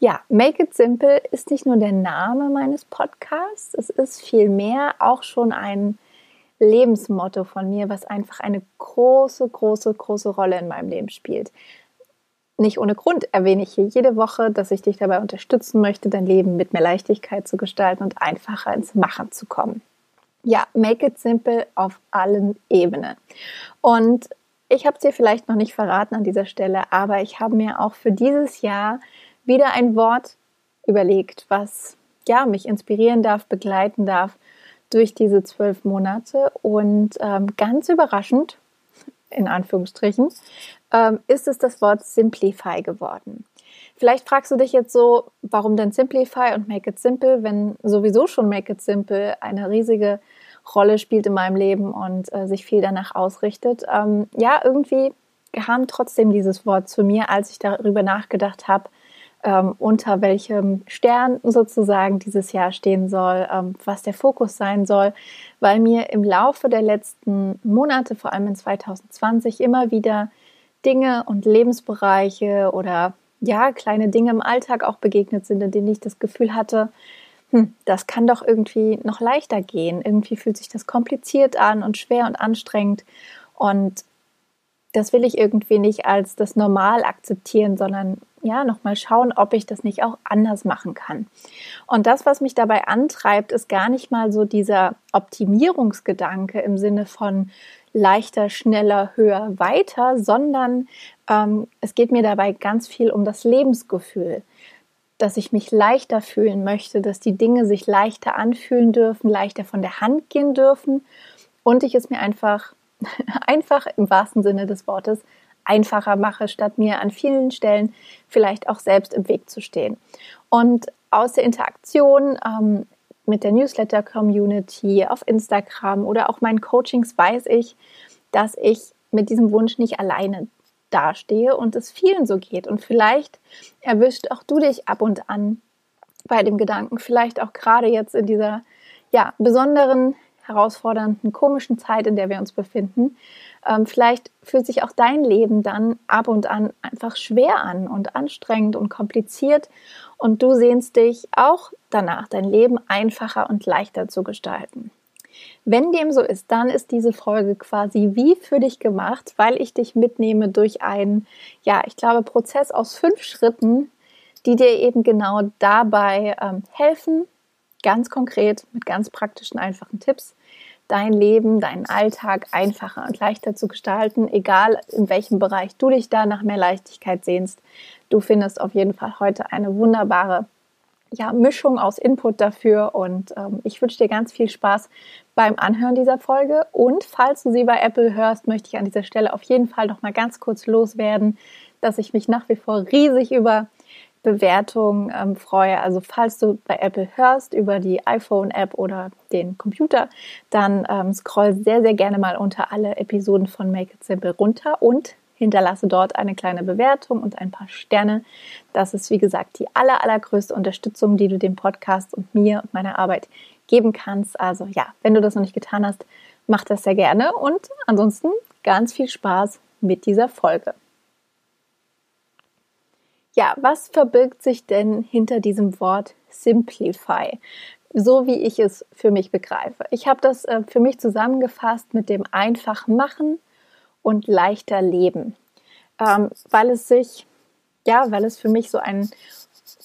Ja, Make It Simple ist nicht nur der Name meines Podcasts, es ist vielmehr auch schon ein Lebensmotto von mir, was einfach eine große, große, große Rolle in meinem Leben spielt. Nicht ohne Grund erwähne ich hier jede Woche, dass ich dich dabei unterstützen möchte, dein Leben mit mehr Leichtigkeit zu gestalten und einfacher ins Machen zu kommen. Ja, make it simple auf allen Ebenen. Und ich habe es dir vielleicht noch nicht verraten an dieser Stelle, aber ich habe mir auch für dieses Jahr wieder ein Wort überlegt, was ja mich inspirieren darf, begleiten darf durch diese zwölf Monate. Und ähm, ganz überraschend, in Anführungsstrichen, ähm, ist es das Wort Simplify geworden. Vielleicht fragst du dich jetzt so, warum denn Simplify und Make It Simple, wenn sowieso schon Make It Simple eine riesige Rolle spielt in meinem Leben und äh, sich viel danach ausrichtet. Ähm, ja, irgendwie kam trotzdem dieses Wort zu mir, als ich darüber nachgedacht habe, ähm, unter welchem Stern sozusagen dieses Jahr stehen soll, ähm, was der Fokus sein soll, weil mir im Laufe der letzten Monate, vor allem in 2020, immer wieder Dinge und Lebensbereiche oder ja, kleine Dinge im Alltag auch begegnet sind, in denen ich das Gefühl hatte, hm, das kann doch irgendwie noch leichter gehen. Irgendwie fühlt sich das kompliziert an und schwer und anstrengend. Und das will ich irgendwie nicht als das Normal akzeptieren, sondern ja, nochmal schauen, ob ich das nicht auch anders machen kann. Und das, was mich dabei antreibt, ist gar nicht mal so dieser Optimierungsgedanke im Sinne von leichter, schneller, höher, weiter, sondern ähm, es geht mir dabei ganz viel um das Lebensgefühl, dass ich mich leichter fühlen möchte, dass die Dinge sich leichter anfühlen dürfen, leichter von der Hand gehen dürfen und ich es mir einfach, einfach im wahrsten Sinne des Wortes, einfacher mache, statt mir an vielen Stellen vielleicht auch selbst im Weg zu stehen. Und aus der Interaktion ähm, mit der Newsletter-Community auf Instagram oder auch meinen Coachings weiß ich, dass ich mit diesem Wunsch nicht alleine dastehe und es vielen so geht. Und vielleicht erwischt auch du dich ab und an bei dem Gedanken, vielleicht auch gerade jetzt in dieser ja, besonderen, herausfordernden, komischen Zeit, in der wir uns befinden. Ähm, vielleicht fühlt sich auch dein Leben dann ab und an einfach schwer an und anstrengend und kompliziert und du sehnst dich auch danach, dein Leben einfacher und leichter zu gestalten. Wenn dem so ist, dann ist diese Folge quasi wie für dich gemacht, weil ich dich mitnehme durch einen, ja, ich glaube, Prozess aus fünf Schritten, die dir eben genau dabei ähm, helfen, ganz konkret mit ganz praktischen, einfachen Tipps, dein Leben, deinen Alltag einfacher und leichter zu gestalten, egal in welchem Bereich du dich da nach mehr Leichtigkeit sehnst. Du findest auf jeden Fall heute eine wunderbare ja, Mischung aus Input dafür und ähm, ich wünsche dir ganz viel Spaß beim Anhören dieser Folge und falls du sie bei Apple hörst, möchte ich an dieser Stelle auf jeden Fall noch mal ganz kurz loswerden, dass ich mich nach wie vor riesig über Bewertungen ähm, freue. Also falls du bei Apple hörst über die iPhone-App oder den Computer, dann ähm, scroll sehr, sehr gerne mal unter alle Episoden von Make It Simple runter und hinterlasse dort eine kleine Bewertung und ein paar Sterne. Das ist, wie gesagt, die aller, allergrößte Unterstützung, die du dem Podcast und mir und meiner Arbeit geben kannst. Also ja, wenn du das noch nicht getan hast, mach das sehr gerne und ansonsten ganz viel Spaß mit dieser Folge. Ja, was verbirgt sich denn hinter diesem Wort Simplify? So wie ich es für mich begreife. Ich habe das äh, für mich zusammengefasst mit dem einfach machen und leichter leben, ähm, weil es sich, ja, weil es für mich so ein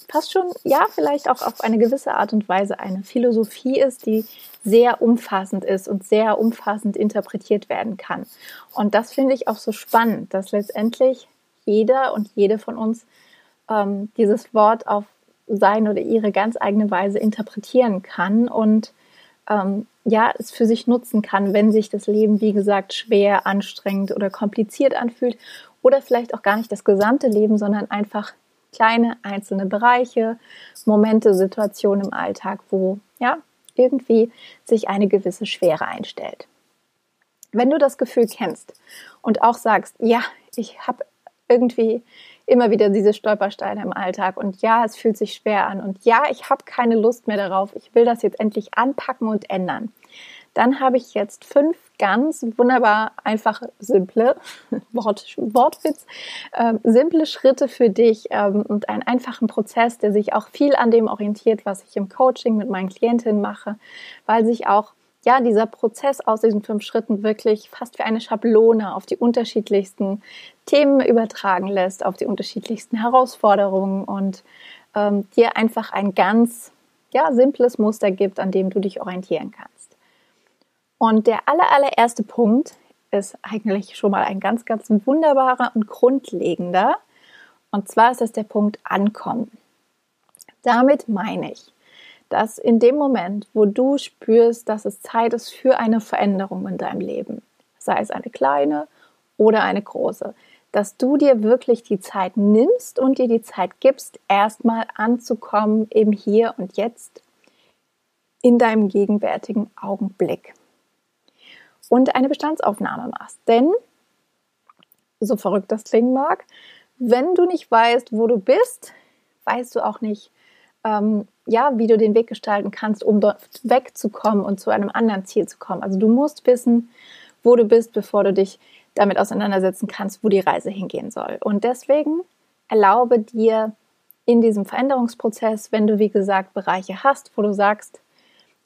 fast schon, ja, vielleicht auch auf eine gewisse Art und Weise eine Philosophie ist, die sehr umfassend ist und sehr umfassend interpretiert werden kann. Und das finde ich auch so spannend, dass letztendlich jeder und jede von uns ähm, dieses Wort auf sein oder ihre ganz eigene Weise interpretieren kann und ähm, ja, es für sich nutzen kann, wenn sich das Leben, wie gesagt, schwer, anstrengend oder kompliziert anfühlt oder vielleicht auch gar nicht das gesamte Leben, sondern einfach kleine einzelne Bereiche, Momente, Situationen im Alltag, wo ja irgendwie sich eine gewisse Schwere einstellt. Wenn du das Gefühl kennst und auch sagst, ja, ich habe irgendwie immer wieder diese Stolpersteine im Alltag. Und ja, es fühlt sich schwer an. Und ja, ich habe keine Lust mehr darauf, ich will das jetzt endlich anpacken und ändern, dann habe ich jetzt fünf ganz wunderbar einfache, simple, Wort, Wortwitz, äh, simple Schritte für dich ähm, und einen einfachen Prozess, der sich auch viel an dem orientiert, was ich im Coaching mit meinen Klientinnen mache, weil sich auch ja, dieser Prozess aus diesen fünf Schritten wirklich fast wie eine Schablone auf die unterschiedlichsten Themen übertragen lässt, auf die unterschiedlichsten Herausforderungen und ähm, dir einfach ein ganz ja, simples Muster gibt, an dem du dich orientieren kannst. Und der aller, allererste Punkt ist eigentlich schon mal ein ganz, ganz wunderbarer und grundlegender. Und zwar ist es der Punkt Ankommen. Damit meine ich, dass in dem Moment, wo du spürst, dass es Zeit ist für eine Veränderung in deinem Leben, sei es eine kleine oder eine große, dass du dir wirklich die Zeit nimmst und dir die Zeit gibst, erstmal anzukommen im Hier und Jetzt in deinem gegenwärtigen Augenblick und eine Bestandsaufnahme machst. Denn, so verrückt das klingen mag, wenn du nicht weißt, wo du bist, weißt du auch nicht, ähm, ja, wie du den Weg gestalten kannst, um dort wegzukommen und zu einem anderen Ziel zu kommen. Also du musst wissen, wo du bist, bevor du dich damit auseinandersetzen kannst, wo die Reise hingehen soll. Und deswegen erlaube dir in diesem Veränderungsprozess, wenn du, wie gesagt, Bereiche hast, wo du sagst,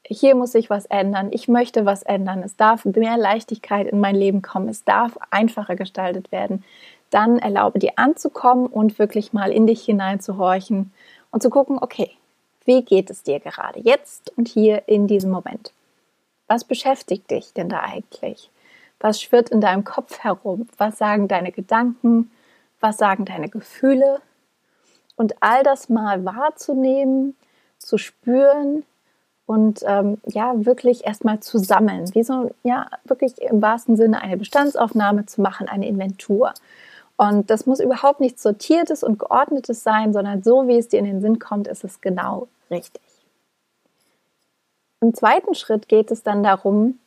hier muss sich was ändern, ich möchte was ändern, es darf mehr Leichtigkeit in mein Leben kommen, es darf einfacher gestaltet werden, dann erlaube dir anzukommen und wirklich mal in dich hineinzuhorchen und zu gucken, okay, wie geht es dir gerade jetzt und hier in diesem Moment? Was beschäftigt dich denn da eigentlich? Was schwirrt in deinem Kopf herum? Was sagen deine Gedanken? Was sagen deine Gefühle? Und all das mal wahrzunehmen, zu spüren und ähm, ja, wirklich erstmal zu sammeln. Wie so, ja, wirklich im wahrsten Sinne eine Bestandsaufnahme zu machen, eine Inventur. Und das muss überhaupt nichts Sortiertes und Geordnetes sein, sondern so, wie es dir in den Sinn kommt, ist es genau richtig. Im zweiten Schritt geht es dann darum,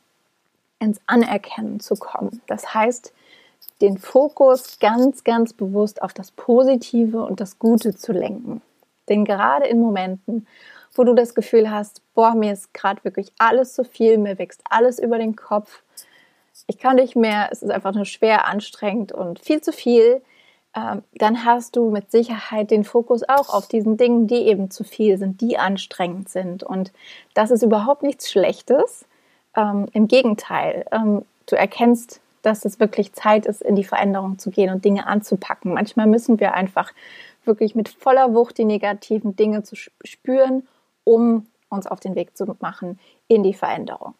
ins Anerkennen zu kommen. Das heißt, den Fokus ganz, ganz bewusst auf das Positive und das Gute zu lenken. Denn gerade in Momenten, wo du das Gefühl hast, boah, mir ist gerade wirklich alles zu viel, mir wächst alles über den Kopf, ich kann nicht mehr, es ist einfach nur schwer, anstrengend und viel zu viel, ähm, dann hast du mit Sicherheit den Fokus auch auf diesen Dingen, die eben zu viel sind, die anstrengend sind. Und das ist überhaupt nichts Schlechtes. Ähm, Im Gegenteil, ähm, du erkennst, dass es wirklich Zeit ist, in die Veränderung zu gehen und Dinge anzupacken. Manchmal müssen wir einfach wirklich mit voller Wucht die negativen Dinge zu spüren, um uns auf den Weg zu machen in die Veränderung.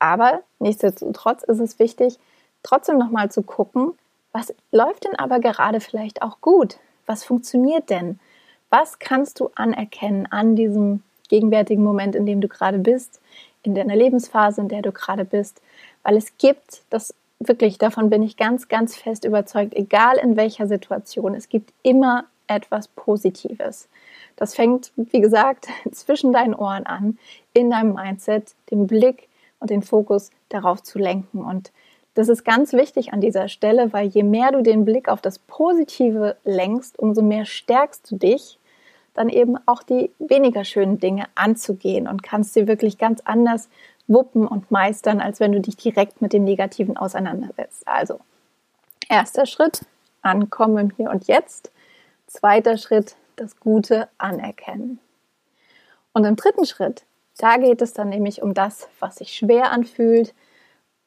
Aber nichtsdestotrotz ist es wichtig, trotzdem nochmal zu gucken, was läuft denn aber gerade vielleicht auch gut? Was funktioniert denn? Was kannst du anerkennen an diesem gegenwärtigen Moment, in dem du gerade bist, in deiner Lebensphase, in der du gerade bist? Weil es gibt, das wirklich, davon bin ich ganz, ganz fest überzeugt, egal in welcher Situation, es gibt immer etwas Positives. Das fängt, wie gesagt, zwischen deinen Ohren an, in deinem Mindset, dem Blick und den Fokus darauf zu lenken. Und das ist ganz wichtig an dieser Stelle, weil je mehr du den Blick auf das Positive lenkst, umso mehr stärkst du dich, dann eben auch die weniger schönen Dinge anzugehen und kannst sie wirklich ganz anders wuppen und meistern, als wenn du dich direkt mit dem Negativen auseinandersetzt. Also, erster Schritt, ankommen im Hier und Jetzt. Zweiter Schritt, das Gute anerkennen. Und im dritten Schritt da geht es dann nämlich um das, was sich schwer anfühlt,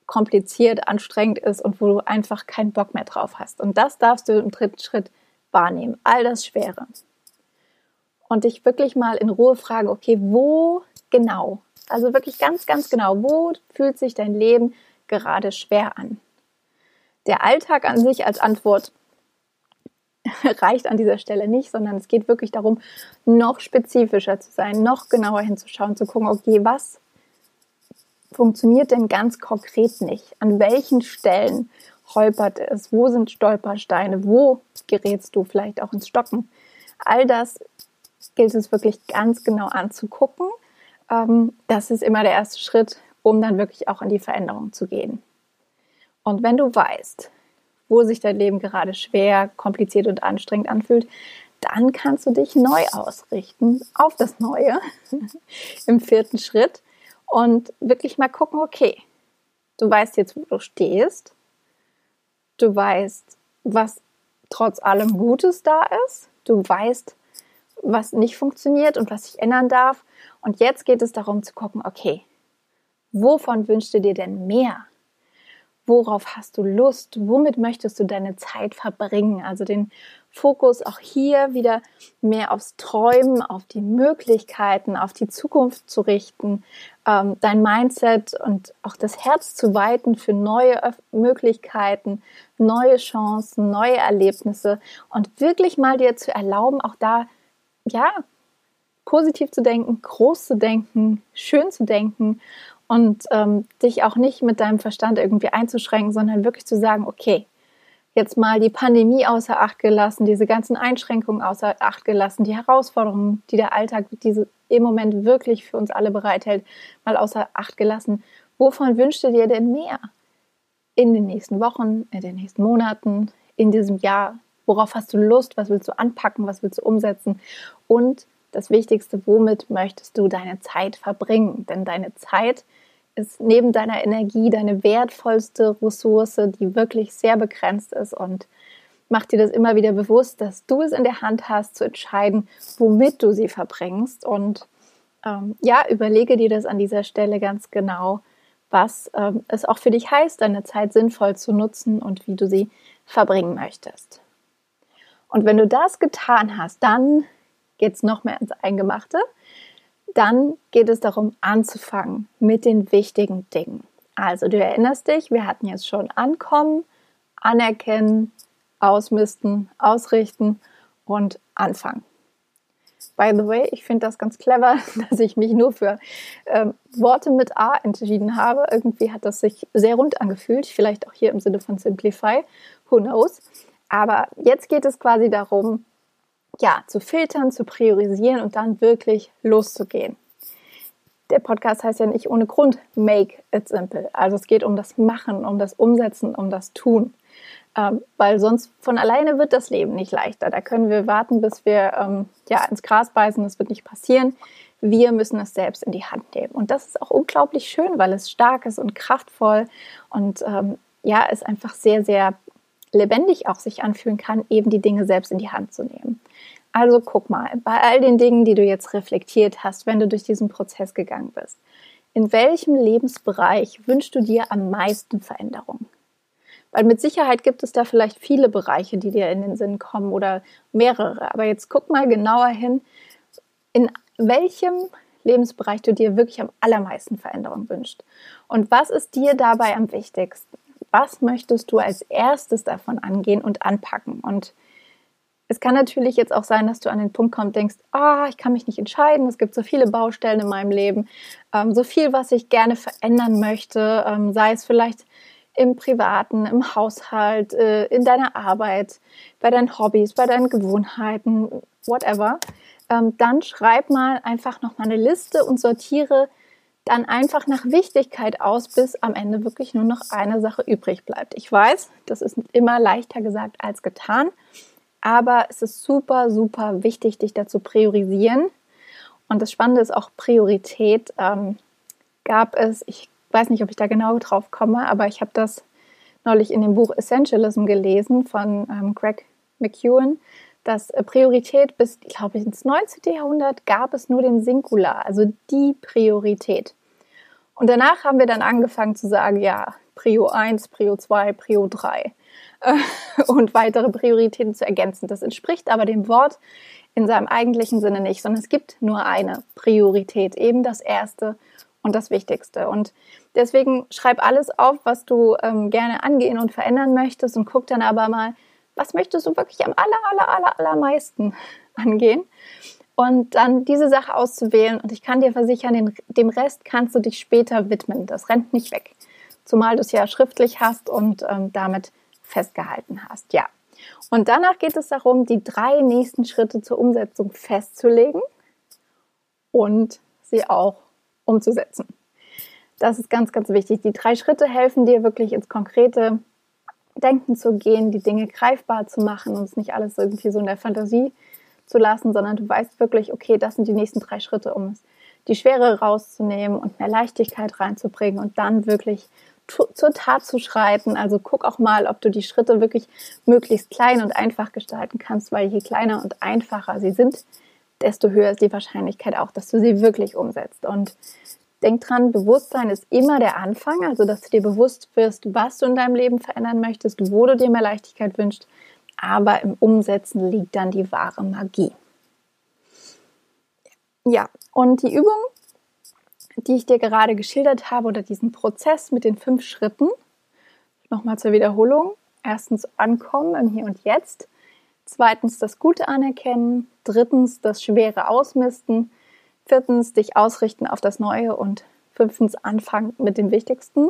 kompliziert, anstrengend ist und wo du einfach keinen Bock mehr drauf hast. Und das darfst du im dritten Schritt wahrnehmen, all das Schwere. Und dich wirklich mal in Ruhe fragen, okay, wo genau, also wirklich ganz, ganz genau, wo fühlt sich dein Leben gerade schwer an? Der Alltag an sich als Antwort reicht an dieser Stelle nicht, sondern es geht wirklich darum, noch spezifischer zu sein, noch genauer hinzuschauen, zu gucken, okay, was funktioniert denn ganz konkret nicht? An welchen Stellen holpert es? Wo sind Stolpersteine? Wo gerätst du vielleicht auch ins Stocken? All das gilt es wirklich ganz genau anzugucken. Ähm, das ist immer der erste Schritt, um dann wirklich auch in die Veränderung zu gehen. Und wenn du weißt, wo sich dein Leben gerade schwer, kompliziert und anstrengend anfühlt, dann kannst du dich neu ausrichten auf das Neue im vierten Schritt und wirklich mal gucken, okay, du weißt jetzt, wo du stehst, du weißt, was trotz allem Gutes da ist, du weißt, was nicht funktioniert und was sich ändern darf. Und jetzt geht es darum zu gucken, okay, wovon wünschst du dir denn mehr? Worauf hast du Lust? Womit möchtest du deine Zeit verbringen? Also den Fokus auch hier wieder mehr aufs Träumen, auf die Möglichkeiten, auf die Zukunft zu richten, ähm, dein Mindset und auch das Herz zu weiten für neue Möglichkeiten, neue Chancen, neue Erlebnisse und wirklich mal dir zu erlauben, auch da, ja, positiv zu denken, groß zu denken, schön zu denken und ähm, dich auch nicht mit deinem Verstand irgendwie einzuschränken, sondern wirklich zu sagen, okay, jetzt mal die Pandemie außer Acht gelassen, diese ganzen Einschränkungen außer Acht gelassen, die Herausforderungen, die der Alltag diese im Moment wirklich für uns alle bereithält, mal außer Acht gelassen. Wovon wünschst du dir denn mehr? In den nächsten Wochen, in den nächsten Monaten, in diesem Jahr? Worauf hast du Lust? Was willst du anpacken? Was willst du umsetzen? Und das Wichtigste, womit möchtest du deine Zeit verbringen? Denn deine Zeit ist neben deiner Energie deine wertvollste Ressource, die wirklich sehr begrenzt ist und mach dir das immer wieder bewusst, dass du es in der Hand hast, zu entscheiden, womit du sie verbringst. Und ähm, ja, überlege dir das an dieser Stelle ganz genau, was ähm, es auch für dich heißt, deine Zeit sinnvoll zu nutzen und wie du sie verbringen möchtest. Und wenn du das getan hast, dann geht es noch mehr ins Eingemachte. Dann geht es darum, anzufangen mit den wichtigen Dingen. Also du erinnerst dich, wir hatten jetzt schon Ankommen, Anerkennen, Ausmisten, Ausrichten und Anfangen. By the way, ich finde das ganz clever, dass ich mich nur für ähm, Worte mit A entschieden habe. Irgendwie hat das sich sehr rund angefühlt, vielleicht auch hier im Sinne von Simplify, who knows. Aber jetzt geht es quasi darum, ja, zu filtern, zu priorisieren und dann wirklich loszugehen. Der Podcast heißt ja nicht ohne Grund Make It Simple. Also es geht um das Machen, um das Umsetzen, um das Tun. Ähm, weil sonst von alleine wird das Leben nicht leichter. Da können wir warten, bis wir ähm, ja, ins Gras beißen. Das wird nicht passieren. Wir müssen es selbst in die Hand nehmen. Und das ist auch unglaublich schön, weil es stark ist und kraftvoll und ähm, ja, es einfach sehr, sehr lebendig auch sich anfühlen kann, eben die Dinge selbst in die Hand zu nehmen. Also guck mal, bei all den Dingen, die du jetzt reflektiert hast, wenn du durch diesen Prozess gegangen bist, in welchem Lebensbereich wünschst du dir am meisten Veränderung? Weil mit Sicherheit gibt es da vielleicht viele Bereiche, die dir in den Sinn kommen oder mehrere. Aber jetzt guck mal genauer hin, in welchem Lebensbereich du dir wirklich am allermeisten Veränderung wünschst. Und was ist dir dabei am wichtigsten? Was möchtest du als erstes davon angehen und anpacken? Und es kann natürlich jetzt auch sein, dass du an den Punkt kommst, denkst, ah, ich kann mich nicht entscheiden, es gibt so viele Baustellen in meinem Leben, ähm, so viel, was ich gerne verändern möchte, ähm, sei es vielleicht im Privaten, im Haushalt, äh, in deiner Arbeit, bei deinen Hobbys, bei deinen Gewohnheiten, whatever, ähm, dann schreib mal einfach nochmal eine Liste und sortiere dann einfach nach Wichtigkeit aus, bis am Ende wirklich nur noch eine Sache übrig bleibt. Ich weiß, das ist immer leichter gesagt als getan, aber es ist super, super wichtig, dich dazu priorisieren. Und das Spannende ist auch Priorität. Ähm, gab es, ich weiß nicht, ob ich da genau drauf komme, aber ich habe das neulich in dem Buch Essentialism gelesen von ähm, Greg McEwen, dass äh, Priorität bis, ich ins 19. Jahrhundert gab es nur den Singular, also die Priorität. Und danach haben wir dann angefangen zu sagen, ja, Prio 1, Prio 2, Prio 3 äh, und weitere Prioritäten zu ergänzen. Das entspricht aber dem Wort in seinem eigentlichen Sinne nicht, sondern es gibt nur eine Priorität, eben das Erste und das Wichtigste. Und deswegen schreib alles auf, was du ähm, gerne angehen und verändern möchtest und guck dann aber mal, was möchtest du wirklich am aller, aller, aller, allermeisten angehen und dann diese Sache auszuwählen. Und ich kann dir versichern, den, dem Rest kannst du dich später widmen. Das rennt nicht weg. Zumal du es ja schriftlich hast und ähm, damit festgehalten hast. Ja. Und danach geht es darum, die drei nächsten Schritte zur Umsetzung festzulegen und sie auch umzusetzen. Das ist ganz, ganz wichtig. Die drei Schritte helfen dir wirklich ins konkrete Denken zu gehen, die Dinge greifbar zu machen und es nicht alles irgendwie so in der Fantasie zu lassen, sondern du weißt wirklich, okay, das sind die nächsten drei Schritte, um die Schwere rauszunehmen und mehr Leichtigkeit reinzubringen und dann wirklich zur Tat zu schreiten. Also guck auch mal, ob du die Schritte wirklich möglichst klein und einfach gestalten kannst, weil je kleiner und einfacher sie sind, desto höher ist die Wahrscheinlichkeit auch, dass du sie wirklich umsetzt. Und denk dran, Bewusstsein ist immer der Anfang, also dass du dir bewusst wirst, was du in deinem Leben verändern möchtest, wo du dir mehr Leichtigkeit wünschst, aber im Umsetzen liegt dann die wahre Magie. Ja, und die Übung, die ich dir gerade geschildert habe, oder diesen Prozess mit den fünf Schritten, nochmal zur Wiederholung. Erstens ankommen im Hier und Jetzt. Zweitens das Gute anerkennen. Drittens das Schwere ausmisten. Viertens dich ausrichten auf das Neue. Und fünftens anfangen mit dem Wichtigsten.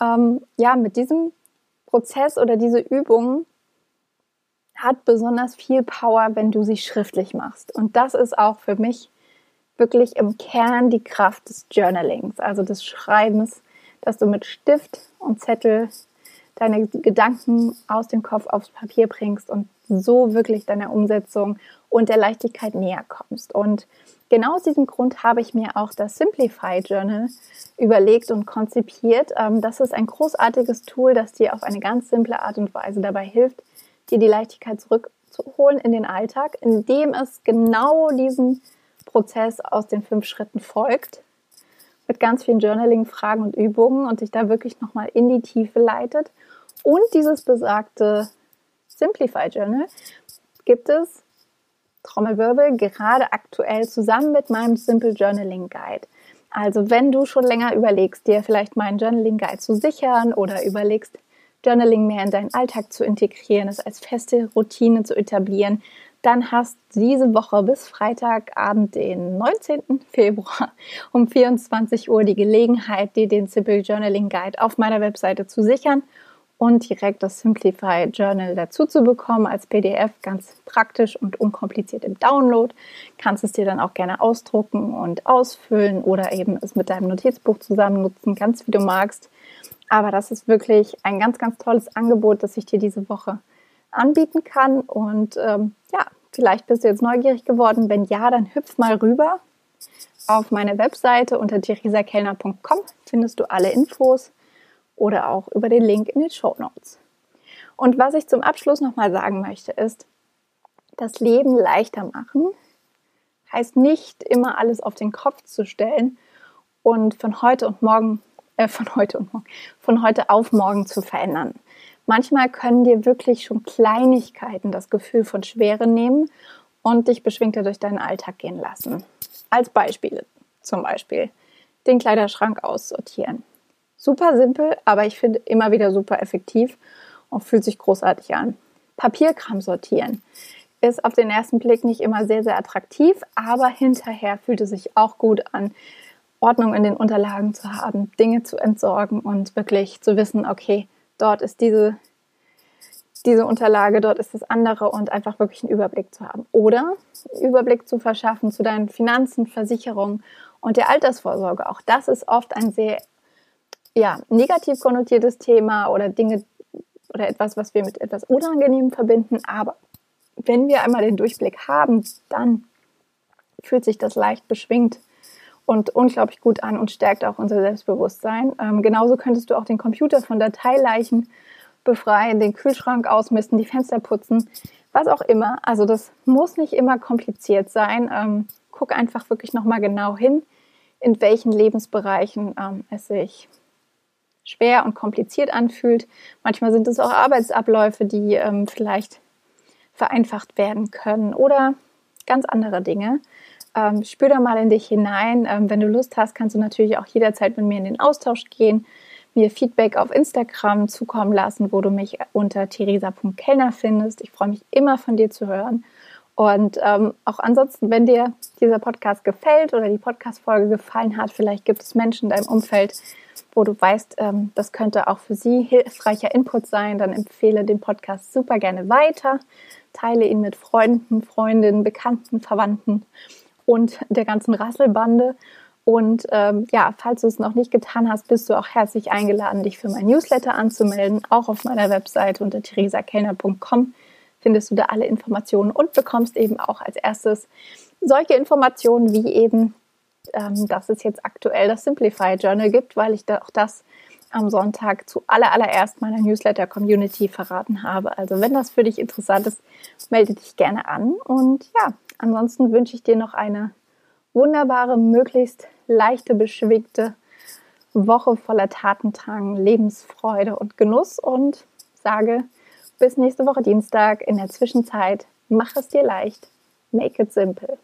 Ähm, ja, mit diesem Prozess oder diese Übung hat besonders viel Power, wenn du sie schriftlich machst. Und das ist auch für mich wirklich im Kern die Kraft des Journalings, also des Schreibens, dass du mit Stift und Zettel deine Gedanken aus dem Kopf aufs Papier bringst und so wirklich deiner Umsetzung und der Leichtigkeit näher kommst. Und genau aus diesem Grund habe ich mir auch das Simplify Journal überlegt und konzipiert. Ähm, das ist ein großartiges Tool, das dir auf eine ganz simple Art und Weise dabei hilft, dir die Leichtigkeit zurückzuholen in den Alltag, indem es genau diesen Prozess aus den fünf Schritten folgt, mit ganz vielen Journaling-Fragen und Übungen und dich da wirklich nochmal in die Tiefe leitet. Und dieses besagte Simplify Journal gibt es, Trommelwirbel, gerade aktuell zusammen mit meinem Simple Journaling Guide. Also wenn du schon länger überlegst, dir vielleicht meinen Journaling Guide zu sichern oder überlegst, Journaling mehr in deinen Alltag zu integrieren, es als feste Routine zu etablieren, dann hast diese Woche bis Freitagabend, den 19. Februar um 24 Uhr die Gelegenheit, dir den Simple Journaling Guide auf meiner Webseite zu sichern und direkt das Simplify Journal dazu zu bekommen als PDF, ganz praktisch und unkompliziert im Download. Kannst es dir dann auch gerne ausdrucken und ausfüllen oder eben es mit deinem Notizbuch zusammen nutzen, ganz wie du magst. Aber das ist wirklich ein ganz, ganz tolles Angebot, das ich dir diese Woche anbieten kann. Und ähm, ja, vielleicht bist du jetzt neugierig geworden. Wenn ja, dann hüpf mal rüber auf meine Webseite unter theresakellner.com findest du alle Infos oder auch über den Link in den Show Notes. Und was ich zum Abschluss nochmal sagen möchte, ist, das Leben leichter machen heißt nicht immer alles auf den Kopf zu stellen und von heute und morgen, äh, von heute und morgen, von heute auf morgen zu verändern. Manchmal können dir wirklich schon Kleinigkeiten das Gefühl von Schwere nehmen und dich beschwingter durch deinen Alltag gehen lassen. Als Beispiel zum Beispiel den Kleiderschrank aussortieren. Super simpel, aber ich finde immer wieder super effektiv und fühlt sich großartig an. Papierkram sortieren ist auf den ersten Blick nicht immer sehr, sehr attraktiv, aber hinterher fühlt es sich auch gut an, Ordnung in den Unterlagen zu haben, Dinge zu entsorgen und wirklich zu wissen, okay, dort ist diese, diese Unterlage, dort ist das andere und einfach wirklich einen Überblick zu haben. Oder Überblick zu verschaffen zu deinen Finanzen, Versicherungen und der Altersvorsorge. Auch das ist oft ein sehr ja, negativ konnotiertes Thema oder Dinge oder etwas, was wir mit etwas Unangenehmem verbinden. Aber wenn wir einmal den Durchblick haben, dann fühlt sich das leicht beschwingt und unglaublich gut an und stärkt auch unser Selbstbewusstsein. Ähm, genauso könntest du auch den Computer von Dateileichen befreien, den Kühlschrank ausmisten, die Fenster putzen, was auch immer. Also das muss nicht immer kompliziert sein. Ähm, guck einfach wirklich nochmal genau hin, in welchen Lebensbereichen ähm, es sich schwer und kompliziert anfühlt. Manchmal sind es auch Arbeitsabläufe, die ähm, vielleicht vereinfacht werden können oder ganz andere Dinge. Ähm, spür da mal in dich hinein. Ähm, wenn du Lust hast, kannst du natürlich auch jederzeit mit mir in den Austausch gehen, mir Feedback auf Instagram zukommen lassen, wo du mich unter theresa.kellner findest. Ich freue mich immer von dir zu hören. Und ähm, auch ansonsten, wenn dir dieser Podcast gefällt oder die Podcast-Folge gefallen hat, vielleicht gibt es Menschen in deinem Umfeld, wo du weißt, ähm, das könnte auch für sie hilfreicher Input sein, dann empfehle den Podcast super gerne weiter. Teile ihn mit Freunden, Freundinnen, Bekannten, Verwandten und der ganzen Rasselbande. Und ähm, ja, falls du es noch nicht getan hast, bist du auch herzlich eingeladen, dich für mein Newsletter anzumelden. Auch auf meiner Webseite unter theresakellner.com findest du da alle Informationen und bekommst eben auch als erstes solche Informationen wie eben, ähm, dass es jetzt aktuell das Simplify Journal gibt, weil ich da auch das am Sonntag zu allererst meiner Newsletter-Community verraten habe. Also wenn das für dich interessant ist, melde dich gerne an. Und ja, ansonsten wünsche ich dir noch eine wunderbare, möglichst leichte, beschwingte Woche voller Tatendrang, Lebensfreude und Genuss und sage bis nächste Woche Dienstag. In der Zwischenzeit mach es dir leicht, make it simple.